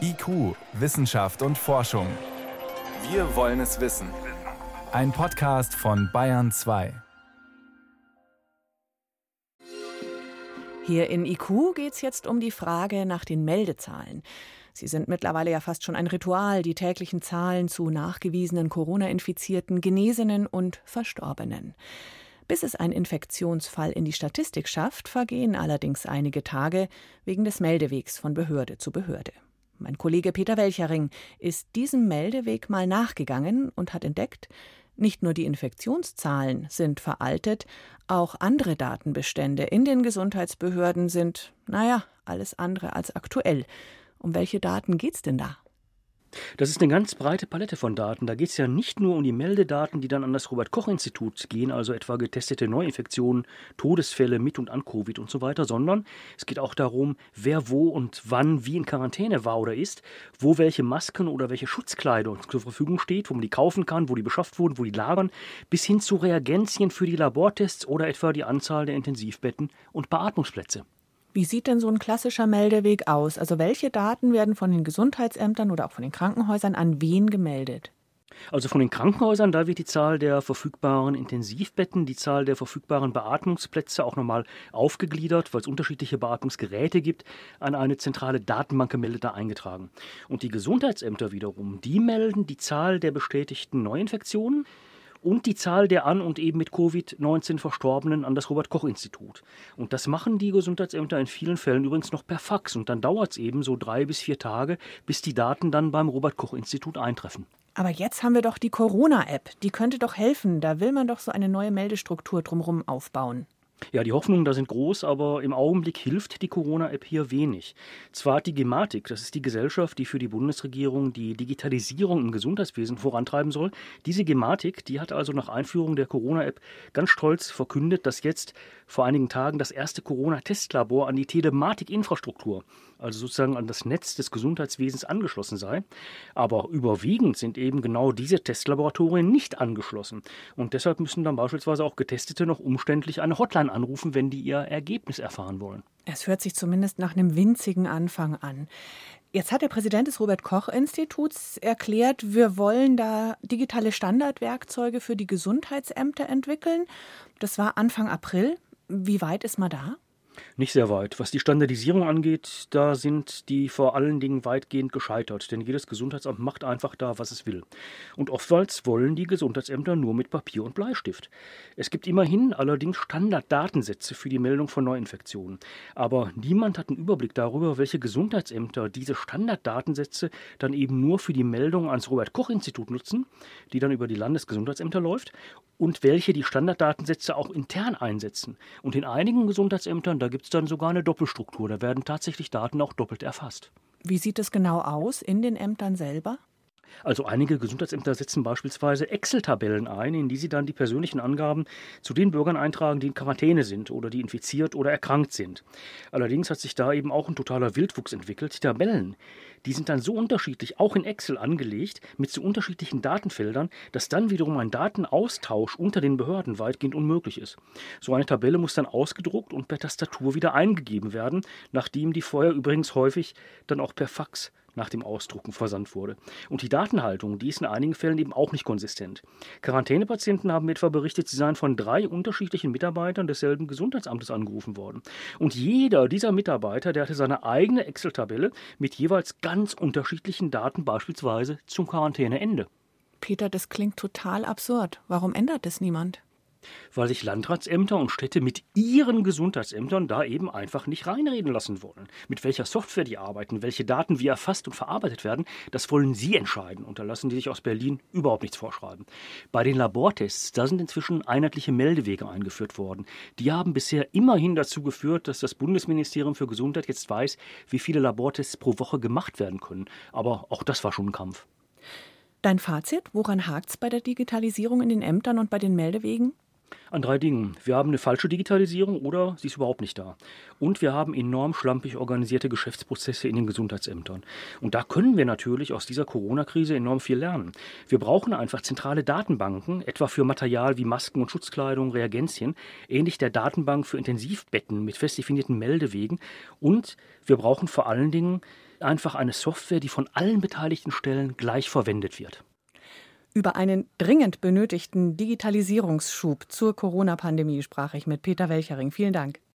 IQ, Wissenschaft und Forschung. Wir wollen es wissen. Ein Podcast von Bayern 2. Hier in IQ geht es jetzt um die Frage nach den Meldezahlen. Sie sind mittlerweile ja fast schon ein Ritual, die täglichen Zahlen zu nachgewiesenen Corona-Infizierten, Genesenen und Verstorbenen. Bis es ein Infektionsfall in die Statistik schafft, vergehen allerdings einige Tage wegen des Meldewegs von Behörde zu Behörde. Mein Kollege Peter Welchering ist diesem Meldeweg mal nachgegangen und hat entdeckt, nicht nur die Infektionszahlen sind veraltet, auch andere Datenbestände in den Gesundheitsbehörden sind, naja, alles andere als aktuell. Um welche Daten geht's denn da? Das ist eine ganz breite Palette von Daten. Da geht es ja nicht nur um die Meldedaten, die dann an das Robert-Koch-Institut gehen, also etwa getestete Neuinfektionen, Todesfälle mit und an Covid und so weiter, sondern es geht auch darum, wer wo und wann wie in Quarantäne war oder ist, wo welche Masken oder welche Schutzkleidung zur Verfügung steht, wo man die kaufen kann, wo die beschafft wurden, wo die lagern, bis hin zu Reagenzien für die Labortests oder etwa die Anzahl der Intensivbetten und Beatmungsplätze. Wie sieht denn so ein klassischer Meldeweg aus? Also welche Daten werden von den Gesundheitsämtern oder auch von den Krankenhäusern an wen gemeldet? Also von den Krankenhäusern, da wird die Zahl der verfügbaren Intensivbetten, die Zahl der verfügbaren Beatmungsplätze auch nochmal aufgegliedert, weil es unterschiedliche Beatmungsgeräte gibt, an eine zentrale Datenbank gemeldet da eingetragen. Und die Gesundheitsämter wiederum, die melden die Zahl der bestätigten Neuinfektionen, und die Zahl der an und eben mit Covid-19 Verstorbenen an das Robert-Koch-Institut. Und das machen die Gesundheitsämter in vielen Fällen übrigens noch per Fax. Und dann dauert es eben so drei bis vier Tage, bis die Daten dann beim Robert-Koch-Institut eintreffen. Aber jetzt haben wir doch die Corona-App. Die könnte doch helfen. Da will man doch so eine neue Meldestruktur drumherum aufbauen. Ja, die Hoffnungen da sind groß, aber im Augenblick hilft die Corona-App hier wenig. Zwar hat die Gematik, das ist die Gesellschaft, die für die Bundesregierung die Digitalisierung im Gesundheitswesen vorantreiben soll, diese Gematik, die hat also nach Einführung der Corona-App ganz stolz verkündet, dass jetzt vor einigen Tagen das erste Corona-Testlabor an die Telematik-Infrastruktur, also sozusagen an das Netz des Gesundheitswesens angeschlossen sei. Aber überwiegend sind eben genau diese Testlaboratorien nicht angeschlossen. Und deshalb müssen dann beispielsweise auch Getestete noch umständlich eine Hotline anrufen, wenn die ihr Ergebnis erfahren wollen. Es hört sich zumindest nach einem winzigen Anfang an. Jetzt hat der Präsident des Robert Koch Instituts erklärt, wir wollen da digitale Standardwerkzeuge für die Gesundheitsämter entwickeln. Das war Anfang April. Wie weit ist man da? Nicht sehr weit. Was die Standardisierung angeht, da sind die vor allen Dingen weitgehend gescheitert, denn jedes Gesundheitsamt macht einfach da, was es will. Und oftmals wollen die Gesundheitsämter nur mit Papier und Bleistift. Es gibt immerhin allerdings Standarddatensätze für die Meldung von Neuinfektionen. Aber niemand hat einen Überblick darüber, welche Gesundheitsämter diese Standarddatensätze dann eben nur für die Meldung ans Robert-Koch-Institut nutzen, die dann über die Landesgesundheitsämter läuft, und welche die Standarddatensätze auch intern einsetzen. Und in einigen Gesundheitsämtern, da gibt es dann sogar eine Doppelstruktur. Da werden tatsächlich Daten auch doppelt erfasst. Wie sieht es genau aus in den Ämtern selber? Also einige Gesundheitsämter setzen beispielsweise Excel-Tabellen ein, in die sie dann die persönlichen Angaben zu den Bürgern eintragen, die in Quarantäne sind oder die infiziert oder erkrankt sind. Allerdings hat sich da eben auch ein totaler Wildwuchs entwickelt. Die Tabellen, die sind dann so unterschiedlich, auch in Excel angelegt, mit so unterschiedlichen Datenfeldern, dass dann wiederum ein Datenaustausch unter den Behörden weitgehend unmöglich ist. So eine Tabelle muss dann ausgedruckt und per Tastatur wieder eingegeben werden, nachdem die vorher übrigens häufig dann auch per Fax nach dem Ausdrucken versandt wurde. Und die Datenhaltung, die ist in einigen Fällen eben auch nicht konsistent. Quarantänepatienten haben etwa berichtet, sie seien von drei unterschiedlichen Mitarbeitern desselben Gesundheitsamtes angerufen worden. Und jeder dieser Mitarbeiter, der hatte seine eigene Excel-Tabelle mit jeweils ganz unterschiedlichen Daten, beispielsweise zum Quarantäneende. Peter, das klingt total absurd. Warum ändert es niemand? Weil sich Landratsämter und Städte mit ihren Gesundheitsämtern da eben einfach nicht reinreden lassen wollen. Mit welcher Software die arbeiten, welche Daten wie erfasst und verarbeitet werden, das wollen sie entscheiden und da lassen die sich aus Berlin überhaupt nichts vorschreiben. Bei den Labortests, da sind inzwischen einheitliche Meldewege eingeführt worden. Die haben bisher immerhin dazu geführt, dass das Bundesministerium für Gesundheit jetzt weiß, wie viele Labortests pro Woche gemacht werden können. Aber auch das war schon ein Kampf. Dein Fazit, woran hakt es bei der Digitalisierung in den Ämtern und bei den Meldewegen? An drei Dingen. Wir haben eine falsche Digitalisierung oder sie ist überhaupt nicht da. Und wir haben enorm schlampig organisierte Geschäftsprozesse in den Gesundheitsämtern. Und da können wir natürlich aus dieser Corona-Krise enorm viel lernen. Wir brauchen einfach zentrale Datenbanken, etwa für Material wie Masken und Schutzkleidung, Reagenzien, ähnlich der Datenbank für Intensivbetten mit fest definierten Meldewegen. Und wir brauchen vor allen Dingen einfach eine Software, die von allen beteiligten Stellen gleich verwendet wird. Über einen dringend benötigten Digitalisierungsschub zur Corona-Pandemie sprach ich mit Peter Welchering. Vielen Dank.